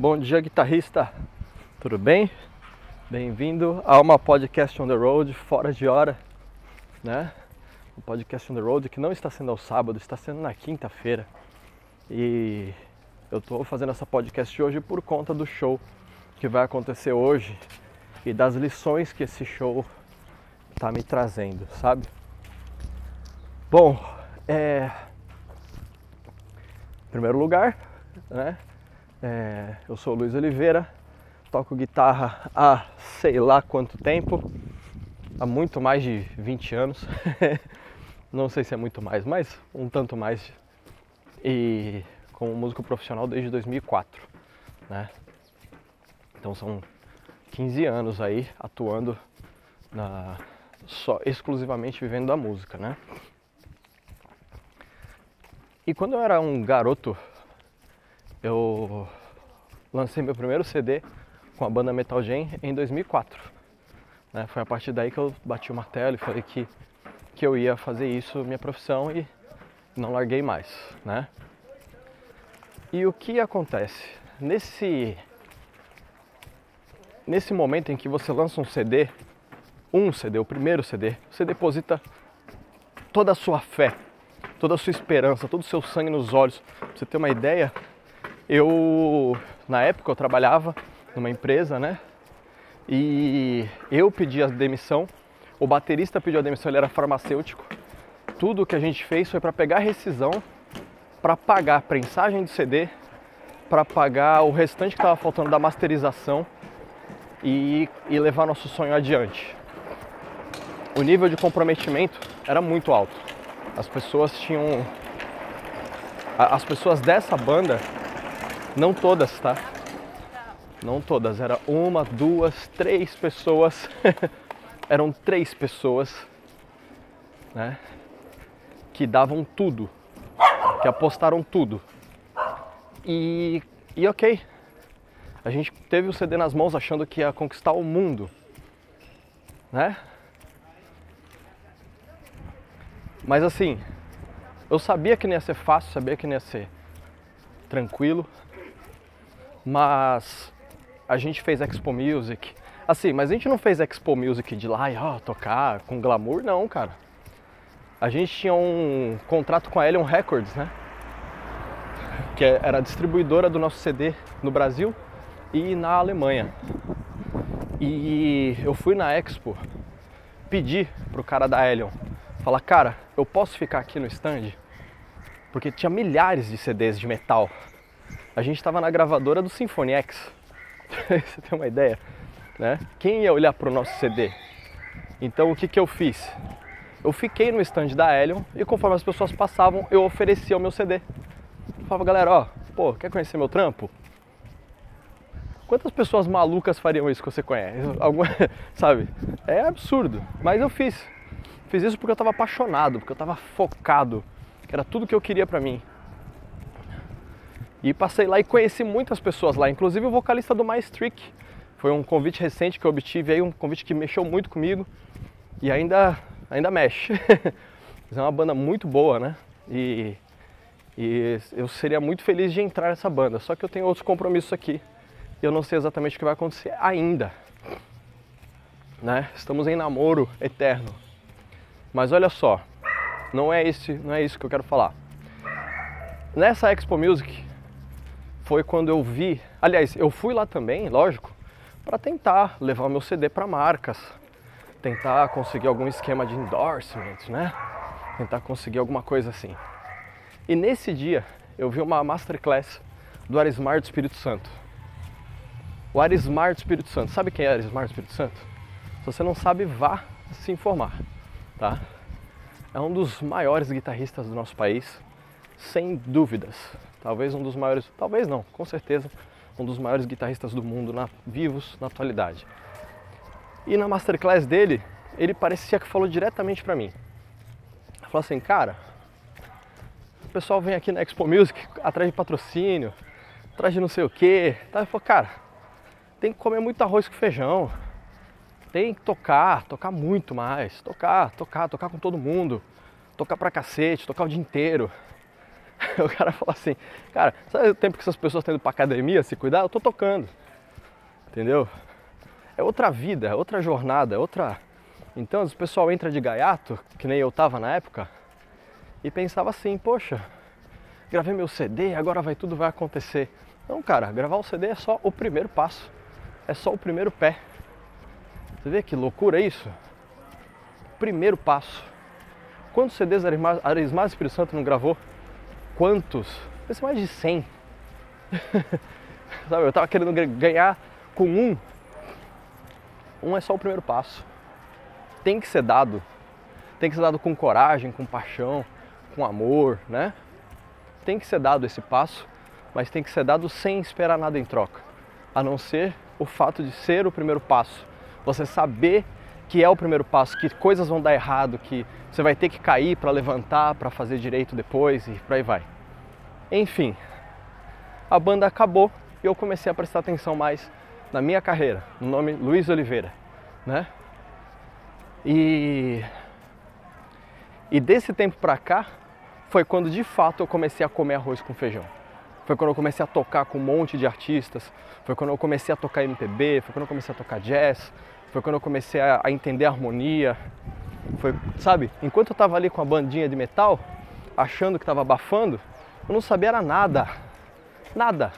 Bom dia, guitarrista. Tudo bem? Bem-vindo a uma podcast on the road, fora de hora, né? Um podcast on the road que não está sendo ao sábado, está sendo na quinta-feira. E eu estou fazendo essa podcast hoje por conta do show que vai acontecer hoje e das lições que esse show está me trazendo, sabe? Bom, é... em primeiro lugar, né? É, eu sou o Luiz Oliveira, toco guitarra há sei lá quanto tempo, há muito mais de 20 anos. Não sei se é muito mais, mas um tanto mais. E como músico profissional desde 2004, né? Então são 15 anos aí atuando na, só exclusivamente vivendo da música, né? E quando eu era um garoto eu lancei meu primeiro CD com a banda Metal Gen em 2004. Né? Foi a partir daí que eu bati o martelo e falei que, que eu ia fazer isso minha profissão e não larguei mais. Né? E o que acontece? Nesse, nesse momento em que você lança um CD, um CD, o primeiro CD, você deposita toda a sua fé, toda a sua esperança, todo o seu sangue nos olhos. Pra você ter uma ideia, eu, na época, eu trabalhava numa empresa, né? E eu pedi a demissão, o baterista pediu a demissão, ele era farmacêutico. Tudo que a gente fez foi para pegar a rescisão, para pagar a prensagem do CD, para pagar o restante que estava faltando da masterização e, e levar nosso sonho adiante. O nível de comprometimento era muito alto. As pessoas tinham. As pessoas dessa banda não todas, tá? Não todas, era uma, duas, três pessoas. Eram três pessoas, né? Que davam tudo, que apostaram tudo. E, e ok, a gente teve o CD nas mãos achando que ia conquistar o mundo, né? Mas assim, eu sabia que não ia ser fácil, sabia que não ia ser tranquilo, mas a gente fez Expo Music. Assim, mas a gente não fez Expo Music de lá e ó, tocar com glamour, não, cara. A gente tinha um contrato com a Elion Records, né? Que era a distribuidora do nosso CD no Brasil e na Alemanha. E eu fui na Expo pedir pro cara da Elion, falar, cara, eu posso ficar aqui no stand? Porque tinha milhares de CDs de metal a gente estava na gravadora do Symphony X. Você tem uma ideia? Né? Quem ia olhar para o nosso CD? Então o que, que eu fiz? Eu fiquei no stand da Helion e conforme as pessoas passavam, eu oferecia o meu CD. Eu falava, galera, ó, pô, quer conhecer meu trampo? Quantas pessoas malucas fariam isso que você conhece? Alguma, sabe? É absurdo, mas eu fiz. Fiz isso porque eu estava apaixonado, porque eu estava focado, era tudo que eu queria para mim. E passei lá e conheci muitas pessoas lá, inclusive o vocalista do My Streak. Foi um convite recente que eu obtive aí, um convite que mexeu muito comigo e ainda, ainda mexe. é uma banda muito boa, né? E, e eu seria muito feliz de entrar nessa banda, só que eu tenho outros compromissos aqui e eu não sei exatamente o que vai acontecer ainda. Né? Estamos em namoro eterno. Mas olha só, não é esse, não é isso que eu quero falar. Nessa Expo Music foi quando eu vi. Aliás, eu fui lá também, lógico, para tentar levar meu CD para marcas, tentar conseguir algum esquema de endorsement, né? Tentar conseguir alguma coisa assim. E nesse dia eu vi uma masterclass do Arismar do Espírito Santo. O Arismar do Espírito Santo. Sabe quem é Arismar do Espírito Santo? Se você não sabe, vá se informar, tá? É um dos maiores guitarristas do nosso país, sem dúvidas. Talvez um dos maiores, talvez não, com certeza, um dos maiores guitarristas do mundo na, vivos na atualidade. E na masterclass dele, ele parecia que falou diretamente para mim. Falou assim, cara, o pessoal vem aqui na Expo Music atrás de patrocínio, atrás de não sei o quê. Tá? Ele falou, cara, tem que comer muito arroz com feijão. Tem que tocar, tocar muito mais. Tocar, tocar, tocar com todo mundo. Tocar pra cacete, tocar o dia inteiro. O cara fala assim, cara, sabe o tempo que essas pessoas estão indo pra academia se cuidar? Eu tô tocando. Entendeu? É outra vida, é outra jornada, é outra. Então, o pessoal entra de gaiato, que nem eu tava na época, e pensava assim, poxa, gravei meu CD, agora vai tudo vai acontecer. Não, cara, gravar o CD é só o primeiro passo. É só o primeiro pé. Você vê que loucura isso? Primeiro passo. Quantos CDs Arismar Espírito Santo não gravou? Quantos? Esse mais de 100. Sabe, eu tava querendo ganhar com um. Um é só o primeiro passo. Tem que ser dado. Tem que ser dado com coragem, com paixão, com amor, né? Tem que ser dado esse passo, mas tem que ser dado sem esperar nada em troca. A não ser o fato de ser o primeiro passo. Você saber que é o primeiro passo, que coisas vão dar errado, que você vai ter que cair para levantar, para fazer direito depois e por aí vai. Enfim, a banda acabou e eu comecei a prestar atenção mais na minha carreira, no nome Luiz Oliveira, né? E e desse tempo para cá foi quando de fato eu comecei a comer arroz com feijão. Foi quando eu comecei a tocar com um monte de artistas, foi quando eu comecei a tocar MPB, foi quando eu comecei a tocar jazz, foi quando eu comecei a, a entender a harmonia. Foi, sabe, enquanto eu estava ali com a bandinha de metal, achando que estava abafando, eu não sabia era nada. Nada.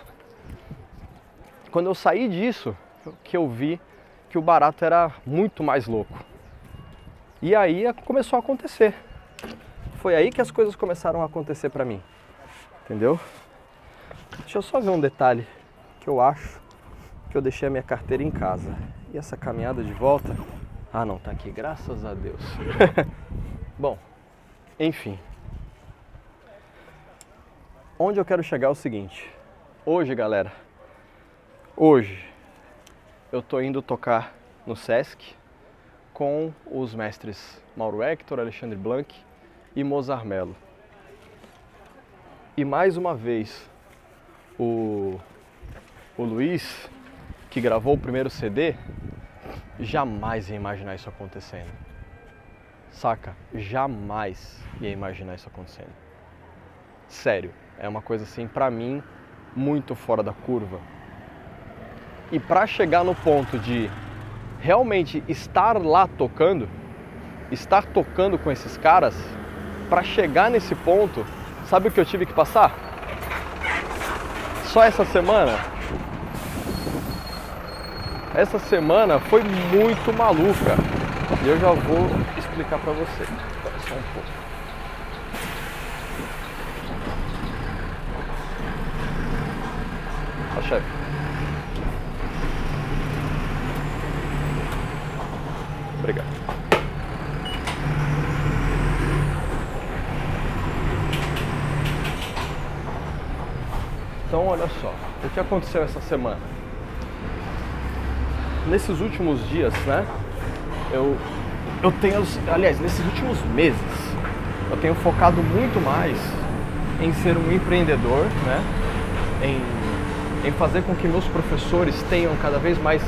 Quando eu saí disso, que eu vi que o barato era muito mais louco. E aí começou a acontecer. Foi aí que as coisas começaram a acontecer para mim. Entendeu? Deixa eu só ver um detalhe que eu acho que eu deixei a minha carteira em casa. E essa caminhada de volta? Ah, não, tá aqui, graças a Deus. Bom, enfim. Onde eu quero chegar é o seguinte. Hoje, galera, hoje eu tô indo tocar no SESC com os mestres Mauro Hector, Alexandre Blanc e Mozart Mello. E mais uma vez, o, o Luiz que gravou o primeiro CD, jamais ia imaginar isso acontecendo. Saca? Jamais ia imaginar isso acontecendo. Sério, é uma coisa assim, pra mim, muito fora da curva. E para chegar no ponto de realmente estar lá tocando, estar tocando com esses caras, para chegar nesse ponto, sabe o que eu tive que passar? Só essa semana essa semana foi muito maluca e eu já vou explicar para você. Espera só um pouco. Ó, chefe. Obrigado. Então, olha só, o que aconteceu essa semana? Nesses últimos dias, né? Eu, eu tenho, aliás, nesses últimos meses, eu tenho focado muito mais em ser um empreendedor, né? Em, em fazer com que meus professores tenham cada vez mais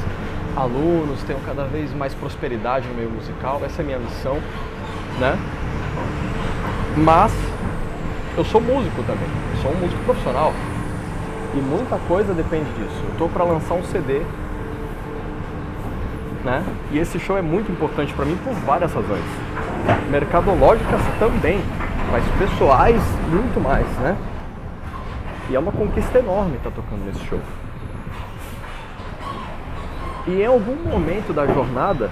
alunos, tenham cada vez mais prosperidade no meio musical. Essa é a minha missão, né? Mas eu sou músico também, sou um músico profissional e muita coisa depende disso. Eu estou para lançar um CD né? E esse show é muito importante para mim por várias razões. Mercadológicas também, mas pessoais muito mais, né? E é uma conquista enorme estar tá tocando nesse show. E em algum momento da jornada,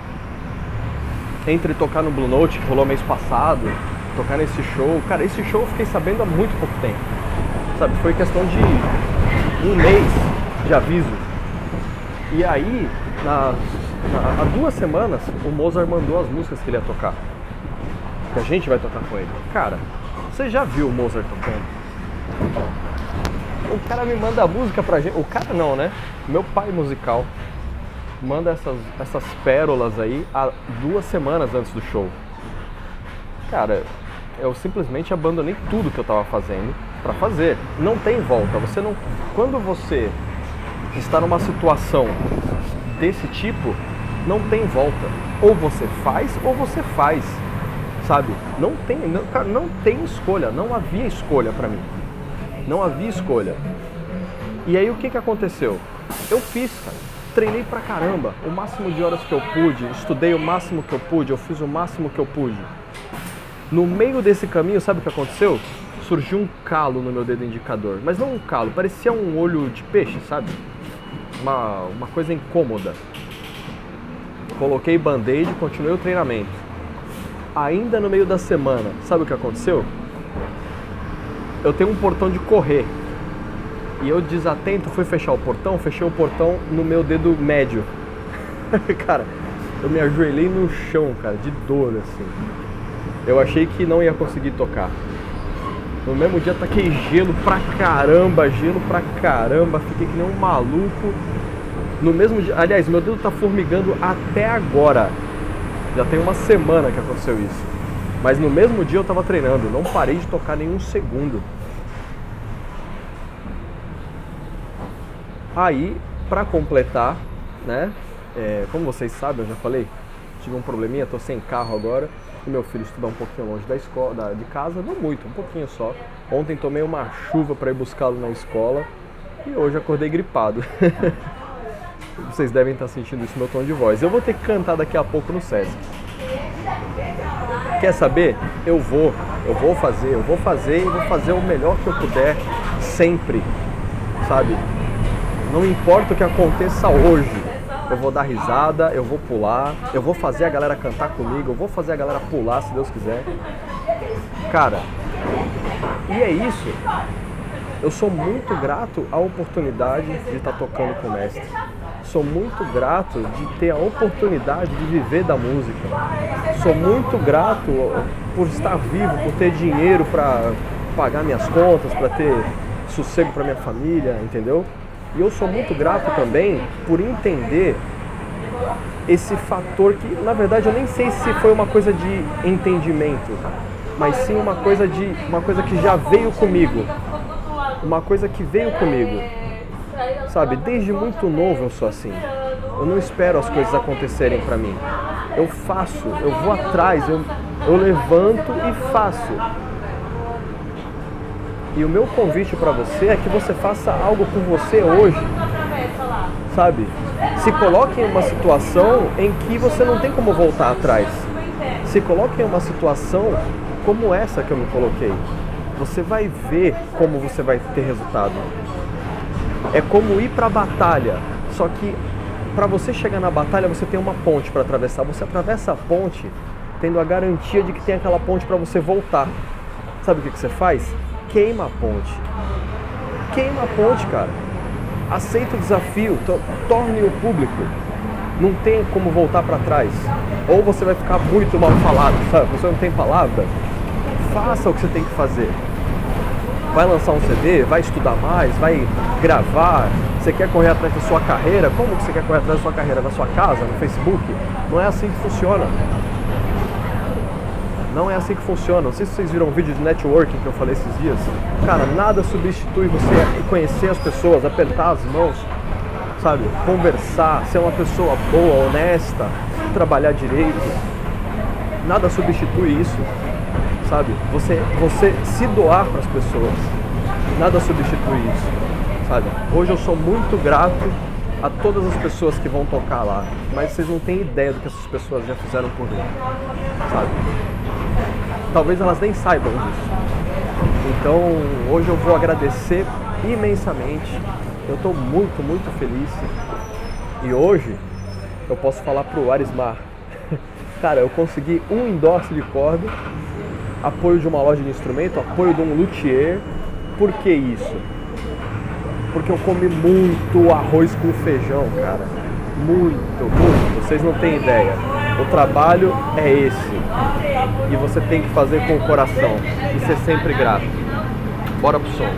entre tocar no Blue Note, que rolou mês passado, tocar nesse show, cara, esse show eu fiquei sabendo há muito pouco tempo. Sabe, foi questão de um mês de aviso. E aí, nas há duas semanas o Mozart mandou as músicas que ele ia tocar. Que a gente vai tocar com ele. Cara, você já viu o Mozart tocando? O cara me manda a música pra gente. O cara não, né? Meu pai musical manda essas, essas pérolas aí há duas semanas antes do show. Cara, eu simplesmente abandonei tudo que eu tava fazendo para fazer. Não tem volta. Você não. Quando você está numa situação desse tipo, não tem volta. Ou você faz ou você faz, sabe? Não tem, não, cara, não tem escolha, não havia escolha para mim. Não havia escolha. E aí o que, que aconteceu? Eu fiz, cara. Treinei pra caramba, o máximo de horas que eu pude, estudei o máximo que eu pude, eu fiz o máximo que eu pude. No meio desse caminho, sabe o que aconteceu? Surgiu um calo no meu dedo indicador. Mas não um calo, parecia um olho de peixe, sabe? Uma, uma coisa incômoda. Coloquei band-aid e continuei o treinamento. Ainda no meio da semana, sabe o que aconteceu? Eu tenho um portão de correr. E eu desatento fui fechar o portão, fechei o portão no meu dedo médio. cara, eu me ajoelhei no chão, cara, de dor assim. Eu achei que não ia conseguir tocar. No mesmo dia taquei gelo pra caramba, gelo pra caramba, fiquei que nem um maluco. No mesmo dia, aliás, meu dedo tá formigando até agora. Já tem uma semana que aconteceu isso. Mas no mesmo dia eu tava treinando, não parei de tocar nenhum segundo. Aí, para completar, né? É, como vocês sabem, eu já falei, tive um probleminha, tô sem carro agora. E meu filho estuda um pouquinho longe da escola, da, de casa, não muito, um pouquinho só. Ontem tomei uma chuva para ir buscá-lo na escola e hoje acordei gripado. vocês devem estar sentindo isso no meu tom de voz. Eu vou ter que cantar daqui a pouco no Sesc. Quer saber? Eu vou, eu vou fazer, eu vou fazer e vou fazer o melhor que eu puder sempre, sabe? Não importa o que aconteça hoje, eu vou dar risada, eu vou pular, eu vou fazer a galera cantar comigo, eu vou fazer a galera pular se Deus quiser. Cara, e é isso. Eu sou muito grato à oportunidade de estar tocando com o mestre. Sou muito grato de ter a oportunidade de viver da música. Sou muito grato por estar vivo, por ter dinheiro para pagar minhas contas, para ter sossego para minha família, entendeu? E eu sou muito grato também por entender esse fator que, na verdade, eu nem sei se foi uma coisa de entendimento, mas sim uma coisa de uma coisa que já veio comigo, uma coisa que veio comigo, sabe? Desde muito novo eu sou assim. Eu não espero as coisas acontecerem para mim. Eu faço, eu vou atrás, eu, eu levanto e faço. E o meu convite para você é que você faça algo por você hoje. Sabe? Se coloque em uma situação em que você não tem como voltar atrás. Se coloque em uma situação como essa que eu me coloquei. Você vai ver como você vai ter resultado. É como ir para a batalha, só que para você chegar na batalha você tem uma ponte para atravessar. Você atravessa a ponte tendo a garantia de que tem aquela ponte para você voltar. Sabe o que, que você faz? queima a ponte. Queima a ponte, cara. Aceita o desafio, torne-o público. Não tem como voltar para trás. Ou você vai ficar muito mal falado, sabe? Você não tem palavra. Faça o que você tem que fazer. Vai lançar um CD, vai estudar mais, vai gravar. Você quer correr atrás da sua carreira? Como que você quer correr atrás da sua carreira? Na sua casa, no Facebook? Não é assim que funciona. Não é assim que funciona. Não sei se vocês viram um vídeo de networking que eu falei esses dias. Cara, nada substitui você conhecer as pessoas, apertar as mãos, sabe? Conversar, ser uma pessoa boa, honesta, trabalhar direito. Nada substitui isso, sabe? Você, você se doar para as pessoas. Nada substitui isso, sabe? Hoje eu sou muito grato a todas as pessoas que vão tocar lá, mas vocês não têm ideia do que essas pessoas já fizeram por mim, sabe? talvez elas nem saibam disso. Então hoje eu vou agradecer imensamente. Eu estou muito, muito feliz. E hoje eu posso falar pro Arismar. Cara, eu consegui um endorse de corda, apoio de uma loja de instrumento, apoio de um luthier. Por que isso? Porque eu comi muito arroz com feijão, cara. Muito, muito. Vocês não têm ideia. O trabalho é esse. E você tem que fazer com o coração e ser sempre grato. Bora pro som.